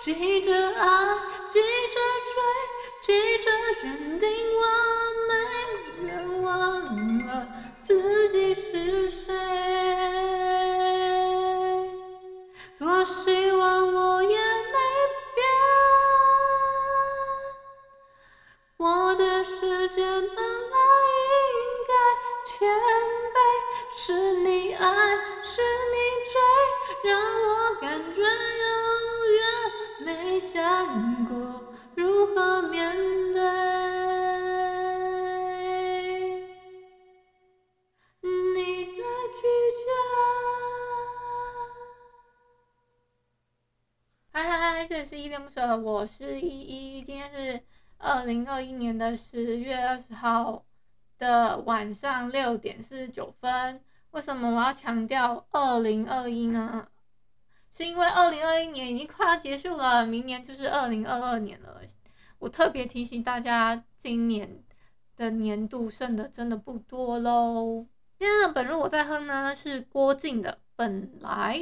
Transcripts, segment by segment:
急着爱，急着追，急着认定完美，别忘了自己是谁。多希望我也没变。我的世界本来应该谦卑，是你爱，是你追，让我感觉有我是依依，今天是。二零二一年的十月二十号的晚上六点四十九分，为什么我要强调二零二一呢？是因为二零二一年已经快要结束了，明年就是二零二二年了。我特别提醒大家，今年的年度剩的真的不多喽。今天的本日我在哼呢，是郭靖的《本来》，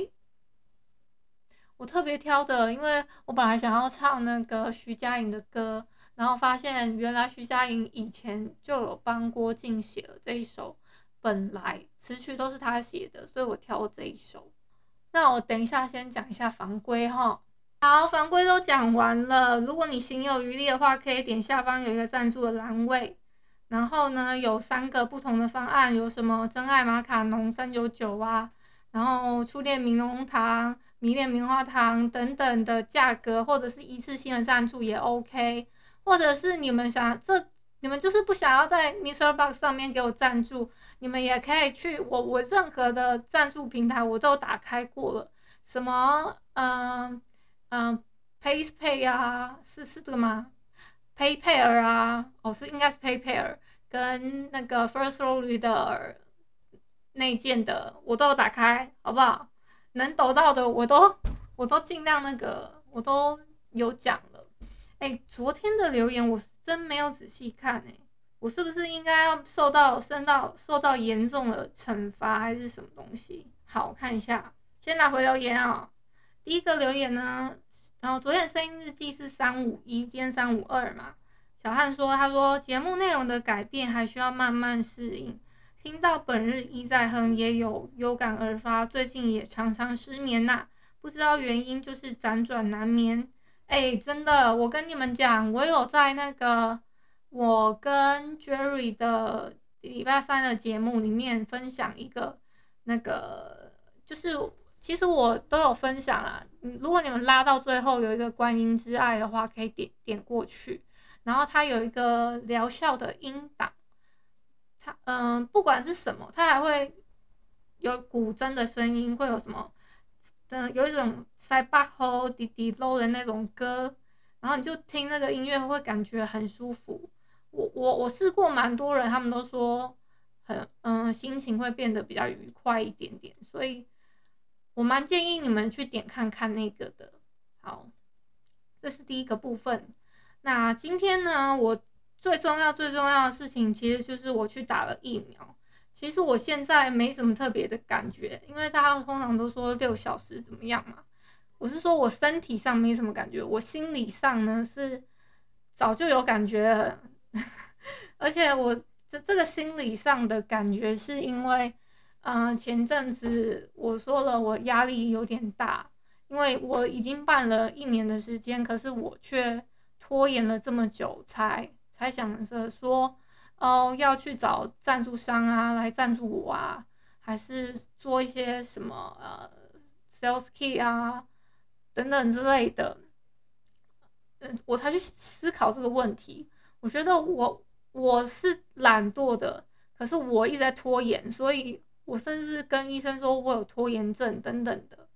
我特别挑的，因为我本来想要唱那个徐佳莹的歌。然后发现，原来徐佳莹以前就有帮郭静写了这一首，本来词曲都是他写的，所以我挑了这一首。那我等一下先讲一下房规哈。好，房规都讲完了。如果你行有余力的话，可以点下方有一个赞助的栏位。然后呢，有三个不同的方案，有什么真爱马卡龙三九九啊，然后初恋柠檬糖、迷恋棉花糖等等的价格，或者是一次性的赞助也 OK。或者是你们想这，你们就是不想要在 Mr. Box 上面给我赞助，你们也可以去我我任何的赞助平台我都打开过了，什么嗯嗯 PayPay 啊，是是这个吗？PayPal 啊，哦是应该是 PayPal 跟那个 Firstory 的内建的我都有打开，好不好？能抖到的我都我都尽量那个我都有讲了。哎，昨天的留言我真没有仔细看哎，我是不是应该要受到、受到、受到严重的惩罚还是什么东西？好，我看一下，先来回留言啊、哦。第一个留言呢，然后昨天的声音日记是三五一，今天三五二嘛。小汉说，他说节目内容的改变还需要慢慢适应。听到本日一再哼，也有有感而发，最近也常常失眠呐、不知道原因，就是辗转难眠。哎、真的，我跟你们讲，我有在那个我跟 Jerry 的礼拜三的节目里面分享一个那个，就是其实我都有分享啊。如果你们拉到最后有一个观音之爱的话，可以点点过去，然后它有一个疗效的音档，嗯，不管是什么，它还会有古筝的声音，会有什么？嗯，有一种塞巴吼滴滴喽的那种歌，然后你就听那个音乐会感觉很舒服。我我我试过蛮多人，他们都说很嗯，心情会变得比较愉快一点点，所以我蛮建议你们去点看看那个的。好，这是第一个部分。那今天呢，我最重要最重要的事情其实就是我去打了疫苗。其实我现在没什么特别的感觉，因为大家通常都说六小时怎么样嘛。我是说我身体上没什么感觉，我心理上呢是早就有感觉了，而且我这这个心理上的感觉是因为，嗯、前阵子我说了我压力有点大，因为我已经办了一年的时间，可是我却拖延了这么久才才想着说。哦，要去找赞助商啊，来赞助我啊，还是做一些什么呃，sales kit 啊，等等之类的，嗯，我才去思考这个问题。我觉得我我是懒惰的，可是我一直在拖延，所以我甚至跟医生说我有拖延症等等的。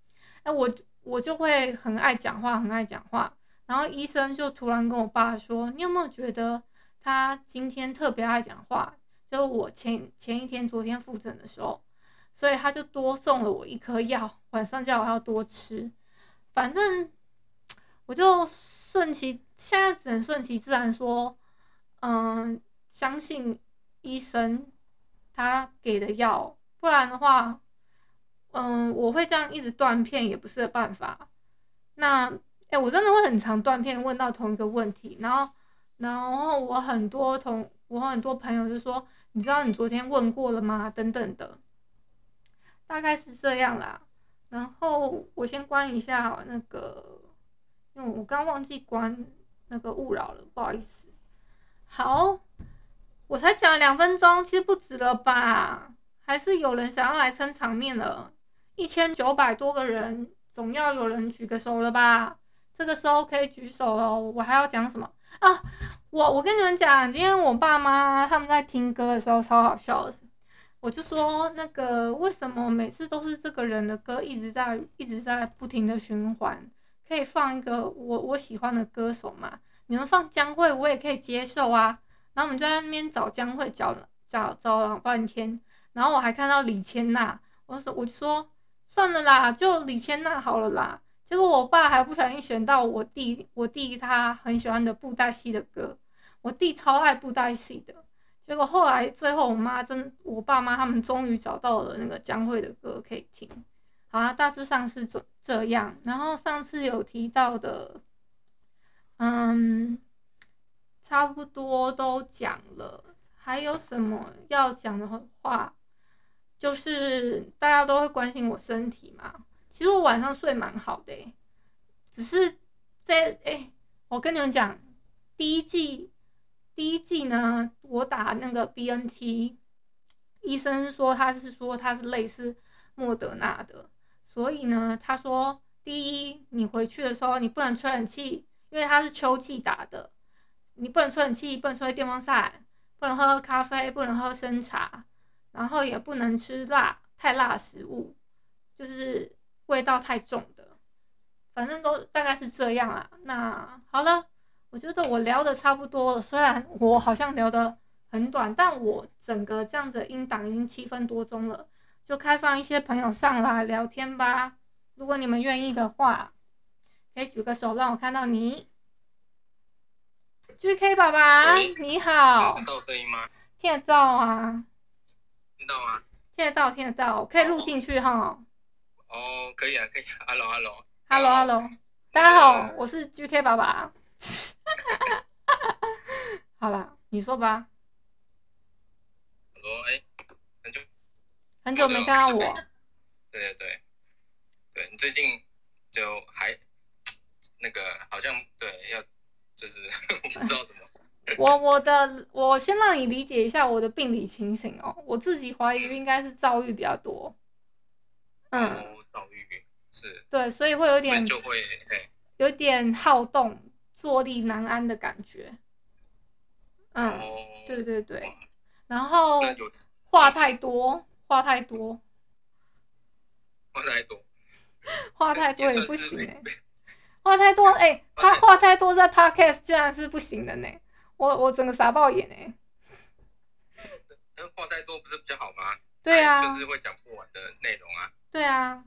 哎，我我就会很爱讲话，很爱讲话。然后医生就突然跟我爸说：“你有没有觉得他今天特别爱讲话？就是我前前一天、昨天复诊的时候，所以他就多送了我一颗药，晚上叫我要多吃。反正我就顺其，现在只能顺其自然说，嗯，相信医生他给的药，不然的话，嗯，我会这样一直断片也不是办法。那。”哎、我真的会很常断片，问到同一个问题，然后，然后我很多同我很多朋友就说，你知道你昨天问过了吗？等等的，大概是这样啦。然后我先关一下那个，因为我刚忘记关那个勿扰了，不好意思。好，我才讲两分钟，其实不止了吧？还是有人想要来撑场面了，一千九百多个人，总要有人举个手了吧？这个时候可以举手哦，我还要讲什么啊？我我跟你们讲，今天我爸妈他们在听歌的时候超好笑的，我就说那个为什么每次都是这个人的歌一直在一直在不停的循环？可以放一个我我喜欢的歌手嘛？你们放江蕙我也可以接受啊。然后我们就在那边找江蕙找找找了半天，然后我还看到李千娜，我说我就说算了啦，就李千娜好了啦。结果我爸还不小心选到我弟，我弟他很喜欢的布袋戏的歌，我弟超爱布袋戏的。结果后来最后我妈真，我爸妈他们终于找到了那个江蕙的歌可以听。好啊，大致上是这这样。然后上次有提到的，嗯，差不多都讲了。还有什么要讲的话？就是大家都会关心我身体嘛。其实我晚上睡蛮好的，只是在哎，我跟你们讲，第一季第一季呢，我打那个 BNT，医生是说他是说他是类似莫德纳的，所以呢，他说第一，你回去的时候你不能吹冷气，因为他是秋季打的，你不能吹冷气，不能吹电风扇，不能喝咖啡，不能喝生茶，然后也不能吃辣太辣食物，就是。味道太重的，反正都大概是这样啦。那好了，我觉得我聊的差不多了。虽然我好像聊的很短，但我整个这样子音档已经七分多钟了，就开放一些朋友上来聊天吧。如果你们愿意的话，可以举个手让我看到你。GK 爸爸，你好。听到声音吗？听得到啊。听到吗？听得到，听得到，可以录进去哈。哦，可以啊，可以啊。Hello，Hello，Hello，大家好，我是 GK 爸爸。好了，你说吧。Hello，哎，很久很久没看到我。对对对，对你最近就还那个好像对要就是 我不知道怎么。我我的我先让你理解一下我的病理情形哦，我自己怀疑应该是躁郁比较多。嗯。躁郁是，对，所以会有点就会有点好动、坐立难安的感觉。嗯，哦、对对对，然后话太多，话太多，话太多，话太多也不行哎、欸，话太多哎、欸，他话太多在 Podcast 居然是不行的呢，我我整个傻爆眼哎。那话太多不是比较好吗？对啊，就是会讲不完的内容啊。对啊。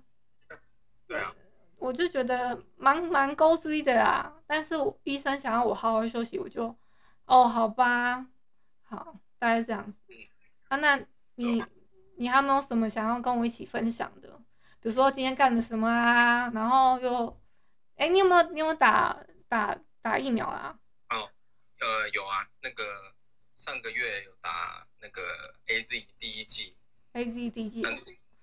对啊，我就觉得蛮蛮勾追的啦，但是我医生想要我好好休息，我就，哦，好吧，好，大概这样子。啊，那你你还有没有什么想要跟我一起分享的？比如说今天干了什么啊？然后又，哎，你有没有你有没有打打打疫苗啊？哦，呃，有啊，那个上个月有打那个 AZ 第一季。AZ 第一季。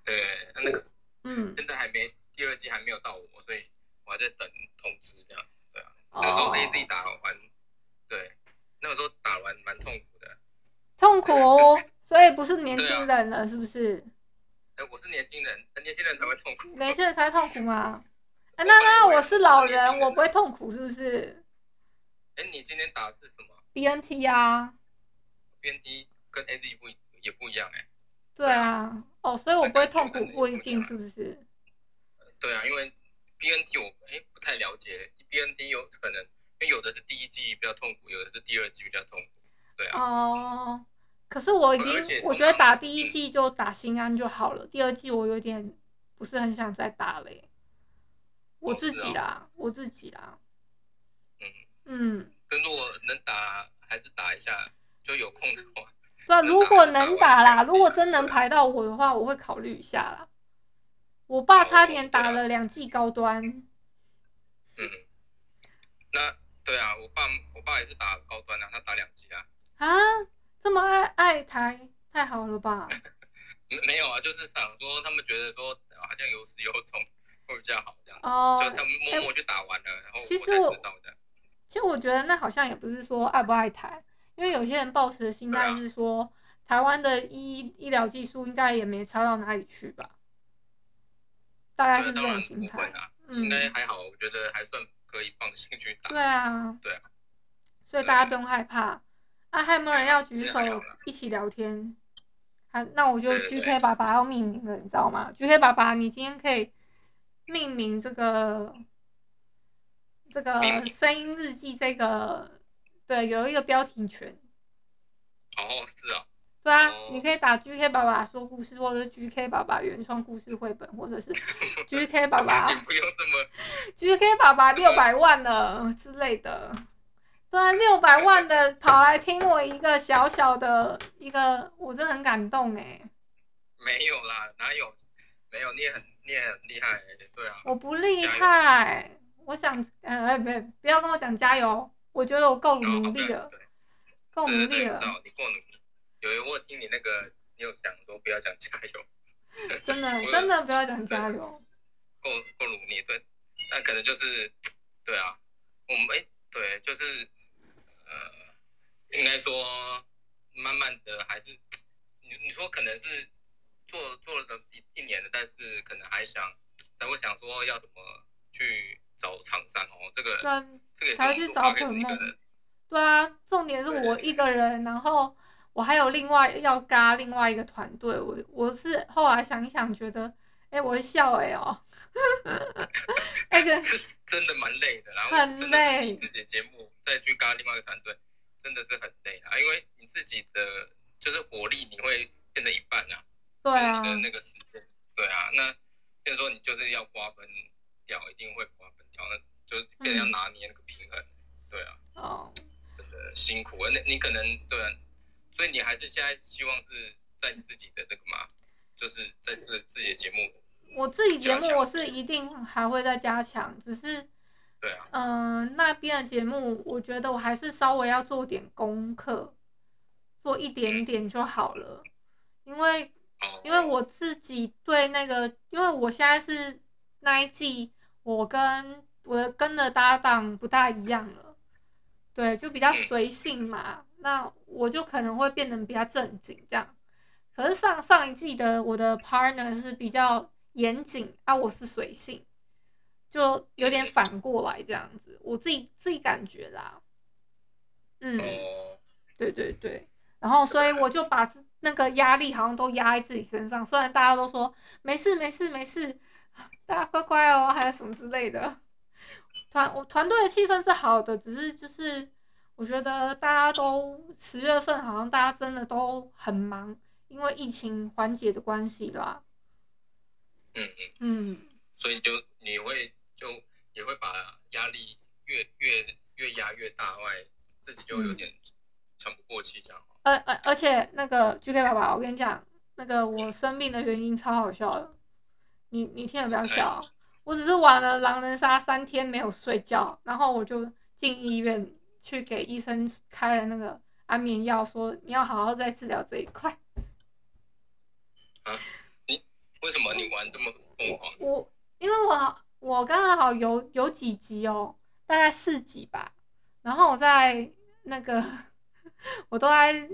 对，那个，嗯，现在还没。第二季还没有到我，所以我还在等通知，这样对啊。那时候 A Z 打完，对，那个时候打完蛮痛苦的。痛苦，哦所以不是年轻人了，是不是？哎，我是年轻人，年轻人才会痛苦。年轻人才会痛苦吗？哎，那那我是老人，我不会痛苦，是不是？哎，你今天打的是什么？B N T 啊。B N T 跟 A Z 不也不一样哎。对啊，哦，所以我不会痛苦，不一定是不是？对啊，因为 BNT 我哎、欸、不太了解，BNT 有可能，因为有的是第一季比较痛苦，有的是第二季比较痛苦，对啊。哦，可是我已经我觉得打第一季就打心安就好了，嗯、第二季我有点不是很想再打了，我自己啦，我自己啦。嗯嗯，跟如果能打还是打一下，就有空的话。对啊，如果能打啦，如果真能排到我的话，我会考虑一下啦。我爸差点打了两剂高端。嗯，那对啊，我爸我爸也是打高端啊，他打两剂啊。啊，这么爱爱台，太好了吧？没有啊，就是想说他们觉得说好像有始有终会比较好这样。哦。就他们默默去打完了，欸、然后我才知道的。其实我觉得那好像也不是说爱不爱台。因为有些人抱持的心态是说，啊、台湾的医医疗技术应该也没差到哪里去吧，大概是这种心态。嗯，应该还好，我觉得还算可以放心去打。对啊，对啊，所以大家不用害怕。啊，还有没有人要举手一起聊天？好，那我就 GK 爸爸要命名了，你知道吗？GK 爸爸，你今天可以命名这个这个声音日记这个。对，有一个标题权。哦，是啊。对啊，哦、你可以打 GK 爸爸说故事，或者是 GK 爸爸原创故事绘本，或者是 GK 爸爸。不用这么。GK 爸爸六百万了之类的。对啊，六百万的跑来听我一个小小的一个，我真的很感动哎。没有啦，哪有？没有，你也很你也很厉害，对啊。我不厉害，我想，呃，不，不要跟我讲加油。我觉得我够努力了，够努力了。你够努力。有有，我听你那个，你有想说不要讲加油。真的真的不要讲加油。够够努力，对。但可能就是，对啊，我们哎，对，就是，呃，应该说，慢慢的还是，你你说可能是做做了一一年的，但是可能还想，但我想说要怎么去。找厂商哦，这个对，才去找本梦。对啊，重点是我一个人，然后我还有另外要嘎另外一个团队。我我是后来想一想，觉得，哎，我笑哎哦，那个是真的蛮累的，然后很累。自己的节目再去嘎另外一个团队，真的是很累啊，因为你自己的就是火力你会变成一半啊，对啊，你的那个时间，对啊，那变成说你就是要瓜分掉，一定会瓜分掉，那。就是变成要拿捏那个平衡，嗯、对啊，哦，真的辛苦啊。那你可能对啊，所以你还是现在希望是在你自己的这个嘛，就是在自自己的节目。我自己节目我是一定还会再加强，只是，对啊，嗯、呃，那边的节目我觉得我还是稍微要做点功课，做一点点就好了，嗯、因为，哦、因为我自己对那个，因为我现在是那一季。我跟我的跟的搭档不大一样了，对，就比较随性嘛。那我就可能会变得比较正经这样。可是上上一季的我的 partner 是比较严谨啊，我是随性，就有点反过来这样子。我自己自己感觉啦，嗯，对对对。然后所以我就把那个压力好像都压在自己身上，虽然大家都说没事没事没事。没事大家乖乖哦，还有什么之类的。团我团队的气氛是好的，只是就是我觉得大家都十月份好像大家真的都很忙，因为疫情缓解的关系啦。嗯嗯嗯。所以就你会就也会把压力越越越压越大外，自己就有点喘不过气这样。而而而且那个 GK 爸爸，我跟你讲，那个我生病的原因超好笑的。你你听得比较笑，我只是玩了狼人杀三天没有睡觉，然后我就进医院去给医生开了那个安眠药，说你要好好再治疗这一块。啊？你为什么你玩这么疯狂？我因为我我刚好有有几集哦，大概四集吧，然后我在那个 我都在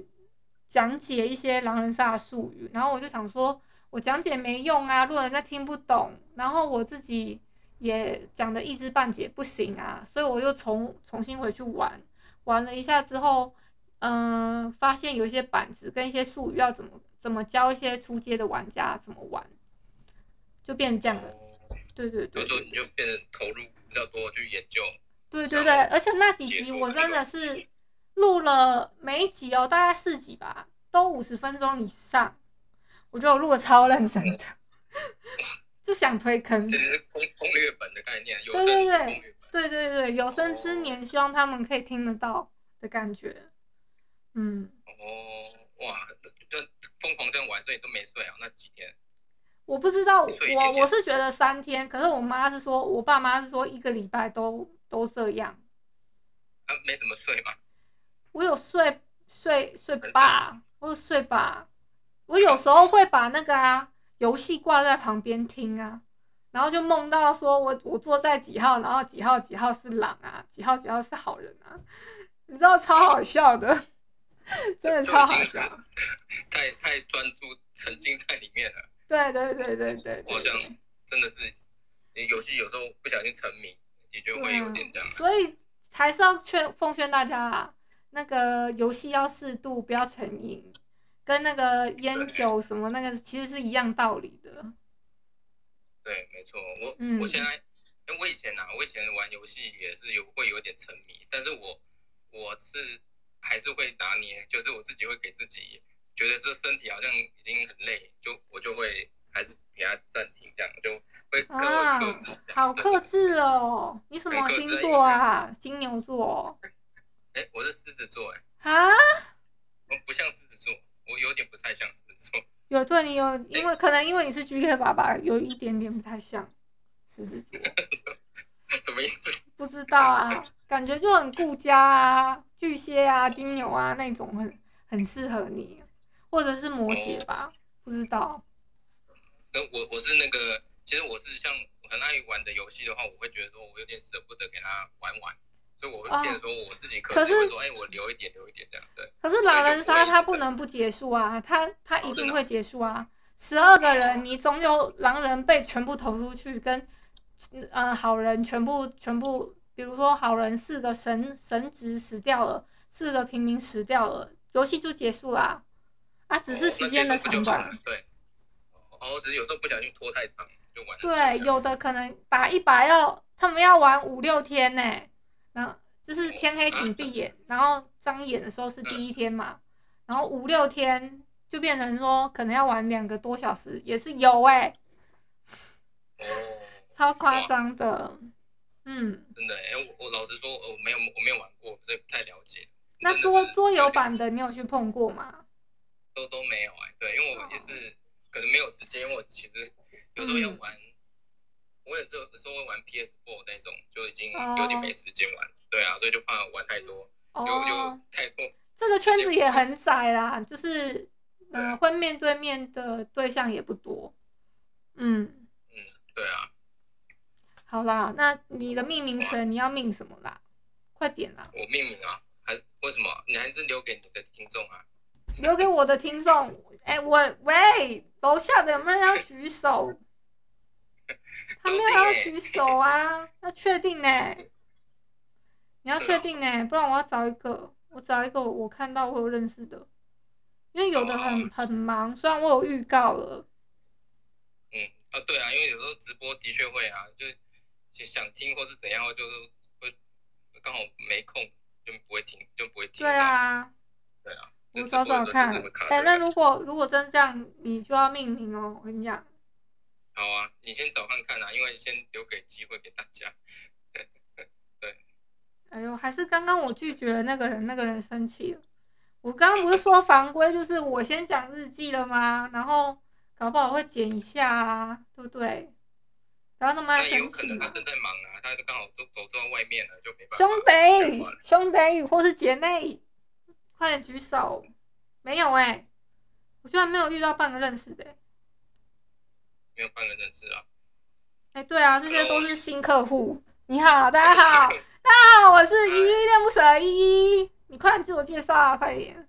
讲解一些狼人杀的术语，然后我就想说。我讲解没用啊，如果人家听不懂，然后我自己也讲的一知半解，不行啊，所以我又重重新回去玩，玩了一下之后，嗯、呃，发现有一些板子跟一些术语要怎么怎么教一些初阶的玩家怎么玩，就变成这样了。对对对，所以你就变得投入比较多去研究。对对对，而且那几集我真的是录了每一集哦，大概四集吧，都五十分钟以上。我觉得我录的超认真的，就想推坑。这是攻攻略本的概念，有对对对对对对，有生之年希望他们可以听得到的感觉。嗯。哦，哇，就疯狂这样玩，所以都没睡啊？那几天？我不知道，我我是觉得三天，可是我妈是说，我爸妈是说一个礼拜都都这样。啊，没什么睡吗？我有睡睡睡吧，我有睡吧。我有时候会把那个啊游戏挂在旁边听啊，然后就梦到说我我坐在几号，然后几号几号是狼啊，几号几号是好人啊，你知道超好笑的，真的超好笑。太太专注沉浸在里面了。对对对对对。哇，这样真的是，游戏有时候不小心沉迷，的确会有点这样。所以还是要劝奉劝大家啊，那个游戏要适度，不要成瘾。跟那个烟酒什么那个其实是一样道理的。对，没错，我、嗯、我现在，因为我以前呐、啊，我以前玩游戏也是有会有点沉迷，但是我我是还是会拿捏，就是我自己会给自己觉得说身体好像已经很累，就我就会还是给他暂停，这样就会克制。啊，好克制哦！你什么星座啊？金牛座。哎，我是狮子座，哎。啊？我不像狮子座。我有点不太像狮子座，有对你有，因为可能因为你是 GK 爸爸，有一点点不太像狮子座。什么意思？不知道啊，感觉就很顾家啊，巨蟹啊，金牛啊那种很很适合你，或者是摩羯吧，哦、不知道。那我我是那个，其实我是像很爱玩的游戏的话，我会觉得说我有点舍不得给他玩完。所以我会变成说我自己可是说，哎，我留一点，留一点这样，对。可是狼人杀它不能不结束啊，它它一定会结束啊。十二个人，你总有狼人被全部投出去，跟呃好人全部全部，比如说好人四个神神职死掉了，四个平民死掉了，游戏就结束啦。啊，只是时间的长短。对。哦，只是有时候不小心拖太长就完。对，有的可能打一把要他们要玩五六天呢。然后就是天黑请闭眼，然后张眼的时候是第一天嘛，然后五六天就变成说可能要玩两个多小时，也是有哎、欸，超夸张的，嗯，真的哎，我我老实说，我没有我没有玩过，所以不太了解。那桌桌游版的你有去碰过吗？都都没有哎，对，因为我也是可能没有时间，因为我其实有时候要玩。嗯我也是有时候会玩 PS4 那种，就已经有点没时间玩，oh. 对啊，所以就怕玩太多，oh. 就就太多。这个圈子也很窄啦，就是嗯、呃，会面对面的对象也不多。嗯嗯，对啊。好啦，那你的命名权你要命什么啦？快点啦！我命名啊？还是为什么？你还是留给你的听众啊？留给我的听众？哎、欸，我喂，楼下的有没有人要举手？他没有要举手啊，要确定呢。你要确定呢，不然我要找一个，我找一个我看到我有认识的，因为有的很很忙，虽然我有预告了。嗯啊，对啊，因为有时候直播的确会啊，就想听或是怎样，就是会刚好没空就不会听，就不会听。对啊，对啊，我找找看。哎、欸，那如果如果真这样，你就要命名哦，我跟你讲。好啊，你先找看看啊，因为先留给机会给大家。对，哎呦，还是刚刚我拒绝了那个人，那个人生气了。我刚刚不是说防规就是我先讲日记了吗？然后搞不好会剪一下啊，对不对？不要那么爱生气嘛。有可能他正在忙啊，他就刚好走走到外面了，就没办法。兄弟，兄弟或是姐妹，快点举手。没有哎、欸，我居然没有遇到半个认识的、欸。没有半个认识啊！哎，对啊，这些都是新客户。你好，大家好，大家好，我是依依恋不舍依依，你快自我介绍啊，快点！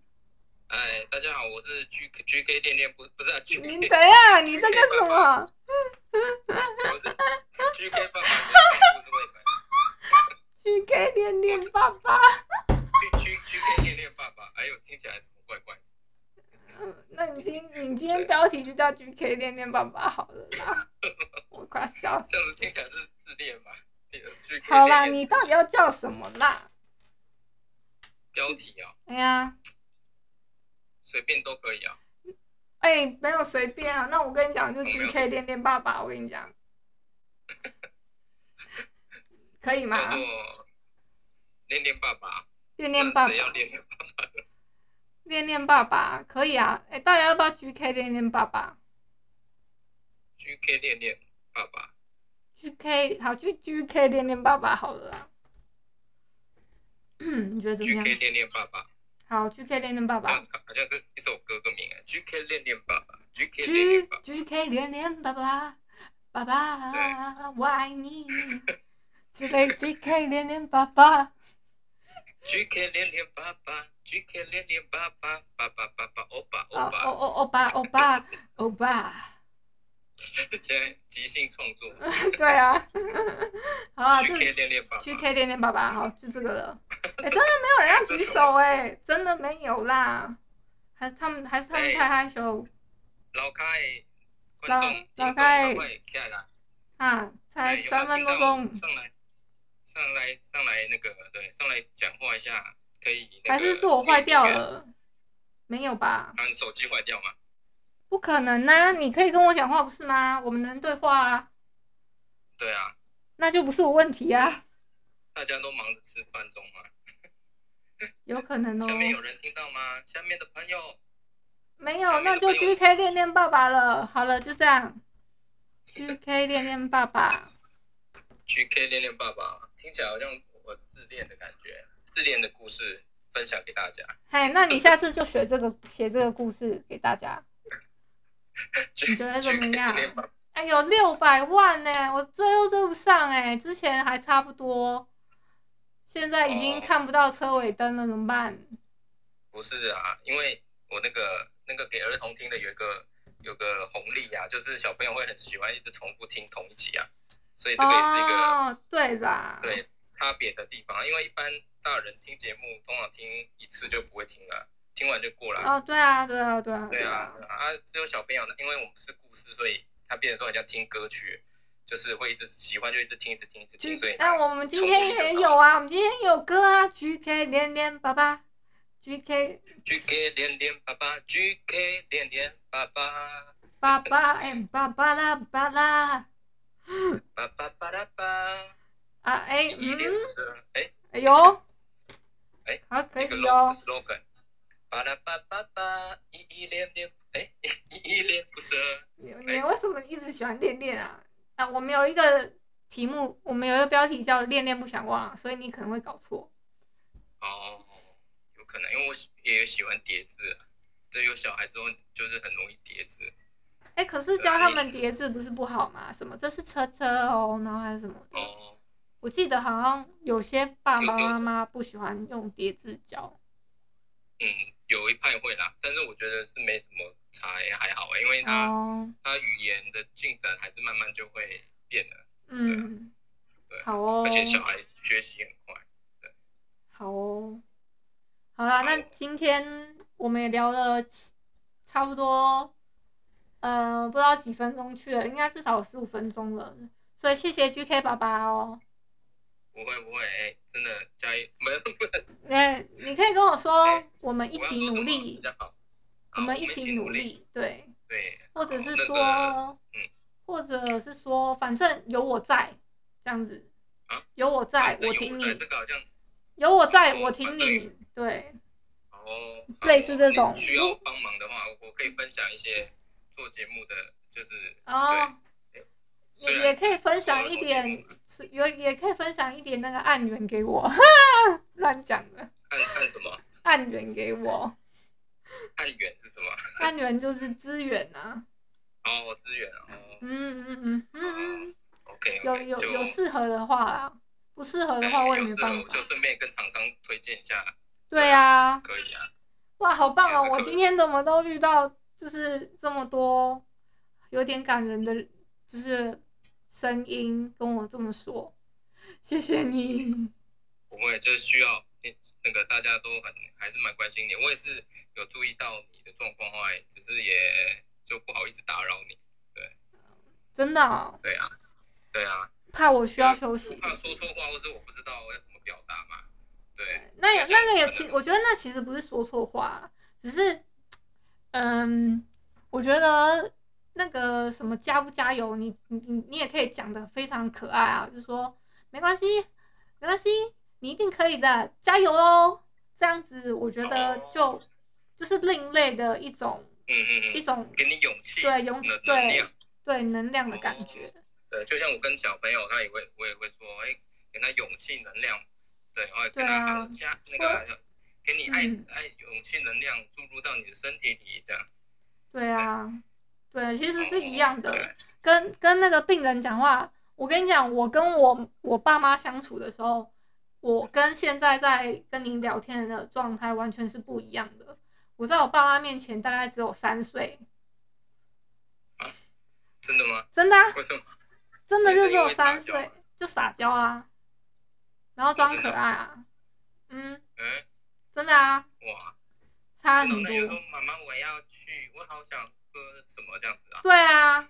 哎，大家好，我是 G G K 恋恋不不是啊，G K。你等一下，你在干什么？我是 G K 爸爸，不是。G K 恋恋爸爸。G G K 恋恋爸爸，哎呦，听起来怎么怪怪？嗯，那你今你今天标题就叫 GK 恋恋爸爸好了啦。我快笑。这样子听起来是自恋吧？好啦，你到底要叫什么啦？标题啊？哎呀，随便都可以啊。哎、欸，没有随便啊。那我跟你讲，就 GK 恋恋爸爸，我跟你讲，可以吗？恋恋爸爸。恋恋爸爸。谁要恋恋爸爸？恋恋爸爸可以啊。哎、欸，大家要不要 GK 恋恋爸爸？GK 恋恋爸爸。GK 好，G GK 恋恋爸爸好了啦。你觉得怎么样？GK 恋恋爸爸。好，GK 恋恋爸爸。好像是一首歌歌名啊，GK 恋恋爸爸。GK 恋恋爸爸。GK 恋恋爸爸，爸爸我爱你。GK GK 恋恋爸爸。GK 恋恋爸爸，GK 恋恋爸爸，爸爸爸爸欧巴欧巴。哦哦欧巴欧巴欧巴。现在即兴创作。对啊，好啊，就 GK 恋恋爸爸，GK 恋恋爸爸，好，就这个了。哎、欸，真的没有人要举手哎、欸，真的没有啦，还是他们，还是他们太害羞。老开，老老开，啊，才三分多钟。上来，上来，上来，那个，对，上来讲话一下，可以。还是是我坏掉了？没有吧？那你手机坏掉吗？不可能呐、啊！你可以跟我讲话不是吗？我们能对话啊。对啊。那就不是我问题啊。大家都忙着吃饭中吗？有可能哦。下面有人听到吗？下面的朋友。没有，那就 GK 恋恋爸爸了。好了，就这样。GK 恋恋爸爸。GK 恋恋爸爸，听起来好像我自恋的感觉。自恋的故事分享给大家。嘿，那你下次就学这个，写这个故事给大家。你觉得怎么样？哎呦，六百万呢！我追都追不上哎，之前还差不多，现在已经看不到车尾灯了，怎么办？不是啊，因为我那个那个给儿童听的有一个有个红利啊，就是小朋友会很喜欢一直重复听同一集啊，所以这个也是一个哦，对吧？对，差别的地方，因为一般大人听节目通常听一次就不会听了。听完就过了。哦，对啊，对啊，对啊。对啊，啊，只有小朋友呢，因为我们是故事，所以他变成说好像听歌曲，就是会一直喜欢，就一直听，一直听，一直听。所以，那我们今天也有啊，我们今天有歌啊，GK 连连爸爸，GK。GK 连连爸爸，GK 连连爸爸。爸爸 哎，爸爸啦，爸啦。爸爸爸啦爸。啊哎嗯。哎。哎呦。哎。好，可以哦。巴拉巴巴巴，依依恋恋，哎，依依恋不舍。你你为什么一直喜欢恋恋啊？啊，我们有一个题目，我们有一个标题叫“恋恋不想忘”，所以你可能会搞错。哦，有可能，因为我也有喜欢叠字，这有小孩之后就是很容易叠字。哎，可是教他们叠字不是不好吗？什么这是车车哦，然后还是什么？哦，我记得好像有些爸爸妈妈不喜欢用叠字教。嗯。有一派会啦，但是我觉得是没什么差，也还好，因为他、oh. 他语言的进展还是慢慢就会变的。嗯，对，好哦。而且小孩学习很快，对。好哦，好啦，那今天我们也聊了差不多，呃，不知道几分钟去了，应该至少有十五分钟了，所以谢谢 GK 爸爸哦。不会不会，哎、欸，真的加油，没有不能。哎，你可以跟我说，欸、我们一起努力，我，我们一起努力，对。对，或者是说，嗯，或者是说，反正有我在，这样子，啊，有我在，我挺你，这个好像，有我在，我挺你，对，哦，类似这种，需要帮忙的话，我可以分享一些做节目的，就是，哦。也也可以分享一点，有也可以分享一点那个案源给我，乱讲的。案案什么？案源给我。案源是什么？案源就是资源啊。哦，资源哦。嗯嗯嗯嗯。OK。有有有适合的话啊，不适合的话我也没办法。就顺便跟厂商推荐一下。对啊。可以啊。哇，好棒哦！我今天怎么都遇到，就是这么多有点感人的，就是。声音跟我这么说，谢谢你。不会，就是需要那个大家都很还是蛮关心你，我也是有注意到你的状况，后来只是也就不好意思打扰你，对，真的、哦，对啊，对啊，怕我需要休息，怕说错话，或者我不知道要怎么表达嘛，对，那也那个也其我觉得那其实不是说错话，只是，嗯，我觉得那个什么加不加油，你你你你也可以讲的非常可爱啊，就说没关系，没关系。你一定可以的，加油哦！这样子，我觉得就、哦、就是另类的一种，嗯嗯嗯，一种给你勇气，对勇气，对对能量的感觉、哦。对，就像我跟小朋友，他也会，我也会说，哎、欸，给他勇气能量，对，然后跟他加那个，给你爱、嗯、爱勇气能量注入到你的身体里，这样。对啊，对，其实是一样的，跟跟那个病人讲话，我跟你讲，我跟我我爸妈相处的时候。我跟现在在跟您聊天的状态完全是不一样的。我在我爸妈面前大概只有三岁。真的吗？真的啊。为什么？真的就只有三岁，就撒娇啊，然后装可爱啊。嗯。嗯。真的啊。哇。差很多。妈妈，我要去，我好想喝什么这样子啊？对啊。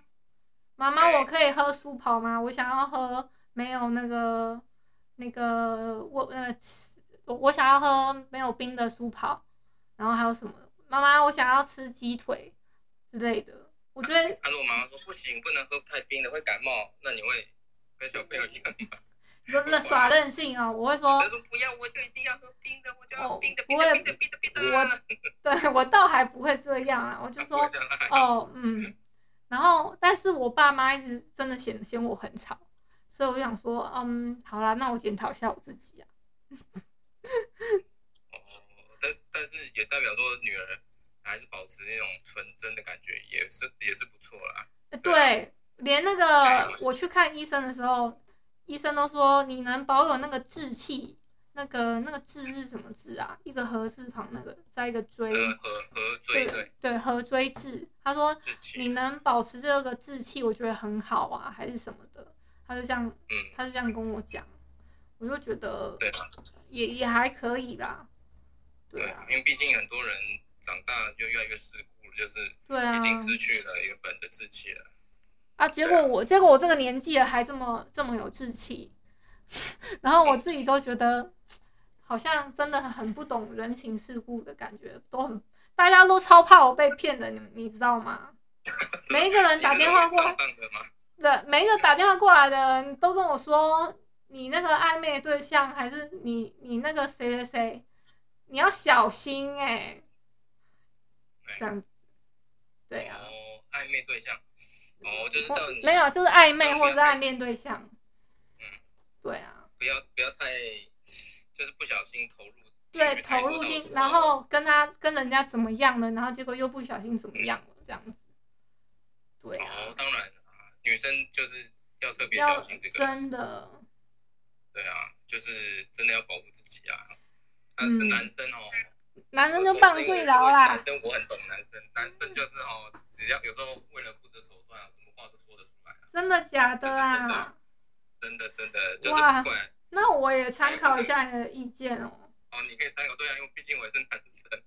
妈妈，我可以喝苏跑吗？我想要喝没有那个。那个我呃，我想要喝没有冰的苏跑，然后还有什么？妈妈，我想要吃鸡腿之类的。我觉得，他说我妈妈说不行，不能喝太冰的，会感冒。那你会跟小朋友一样吗？真的耍任性啊！我会说，说不要，我就一定要喝冰的，我就要冰的，冰的，冰的，冰的，冰的。我对我倒还不会这样啊，我就 说哦嗯，然后但是我爸妈一直真的嫌嫌我很吵。所以我想说，嗯，好啦，那我检讨一下我自己啊。哦，但但是也代表说女儿还是保持那种纯真的感觉，也是也是不错啦。对，对，连那个我去看医生的时候，医生都说你能保有那个志气，那个那个志是什么志啊？一个禾字旁，那个再一个锥。禾禾锥对对禾锥志。他说你能保持这个志气，我觉得很好啊，还是什么的。他就这样，嗯，他就这样跟我讲，我就觉得，对啊，也也还可以啦，对啊，因为毕竟很多人长大就越来越世故，就是，对啊，已经失去了原本的志气了，啊，结果我，结果我这个年纪了还这么这么有志气，然后我自己都觉得，好像真的很不懂人情世故的感觉，都很，大家都超怕我被骗的，你你知道吗？每一个人打电话过来。对，每一个打电话过来的人都跟我说，你那个暧昧对象还是你你那个谁谁谁，你要小心哎、欸。这样，对啊。哦，暧昧对象，哦，就是叫你。没有，就是暧昧或者暗恋对象。嗯，对啊。不要不要太，就是不小心投入。对，投入进，然后跟他跟人家怎么样了，然后结果又不小心怎么样了，这样子。对啊。哦，当然。女生就是要特别小心这个，真的。对啊，就是真的要保护自己啊。嗯。男生哦，男生就棒最牢啦。男生我很懂男生，男生就是哦，只要有时候为了不择手段啊，什么话都说得出来。真的假的啊？真的真的就是不管。那我也参考一下你的意见哦。哦，你可以参考，对啊，因为毕竟我也是男生。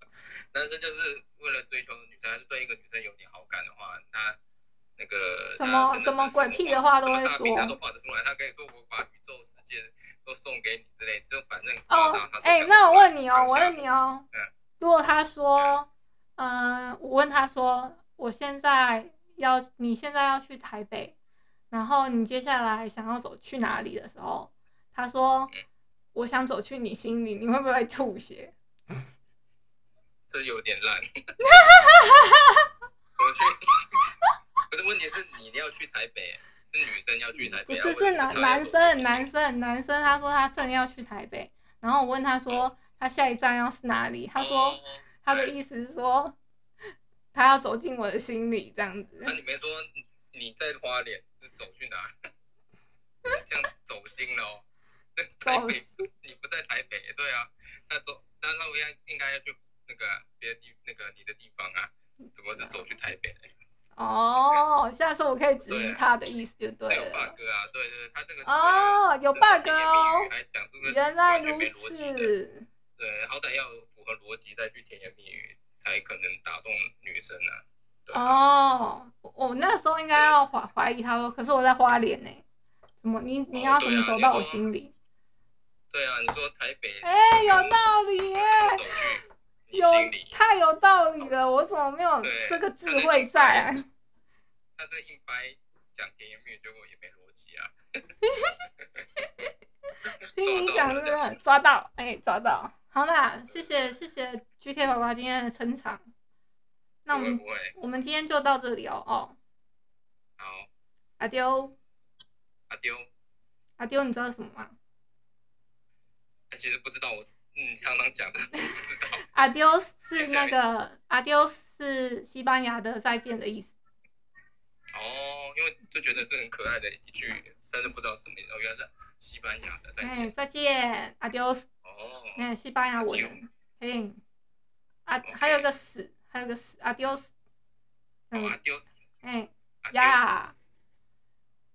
男生就是为了追求女生，还是对一个女生有点好感的话，他。那个什么什么鬼屁的话都会说，他都画得出来。他可以说我把宇宙世界都送给你之类，就反正哦，哎、欸，那我问你哦，我问你哦，如果他说，嗯、呃，我问他说，我现在要你现在要去台北，然后你接下来想要走去哪里的时候，他说，我想走去你心里，你会不会吐血？这有点烂。我去。可是问题是，你要去台北，是女生要去台北，不是是男男生男生男生，他说他正要去台北，然后我问他说他下一站要是哪里，他说他的意思是说他要走进我的心里这样子。那你没说你在花莲是走去哪？这样走心了哦。走心？你不在台北？对啊，那走那那我应应该要去那个别的地那个你的地方啊？怎么是走去台北？哦，下次我可以质疑他的意思就对了。有 bug 啊，对对，他这个哦，有 bug 哦，原来如此。对，好歹要符合逻辑再去甜言蜜语，才可能打动女生啊。哦，我那时候应该要怀怀疑他说，可是我在花莲呢，怎么你你要怎么走到我心里？对啊，你说台北，哎，有道理耶，有太有道理了，我怎么没有这个智慧在？他在硬掰讲甜言蜜语，结果也没逻辑啊。听你讲是不是抓到？哎，抓到，好啦，谢谢谢谢 GK 爸爸今天的撑场。那我们我们今天就到这里哦哦。好。阿丢。阿丢。阿丢，你知道什么吗？其实不知道，我嗯常常讲的。阿丢是那个阿丢是西班牙的再见的意思。哦，因为就觉得是很可爱的一句，但是不知道什么意思。哦，原来是西班牙的再见。哎，再见，，adios。哦。哎，西班牙文。嘿。啊，还有个死。还有个死 adios，嗯，adios，哎呀，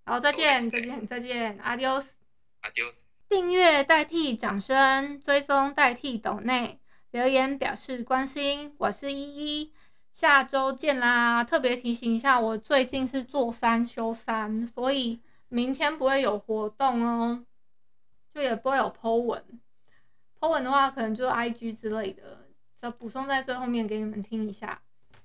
好，再见，再见，再见，adios，adios，订阅代替掌声，追踪代替抖内，留言表示关心，我是依依，下周见啦！特别提醒一下，我最近是做三休三，所以明天不会有活动哦，就也不会有 po 文，po 文的话可能就 IG 之类的。就补充在最后面给你们听一下。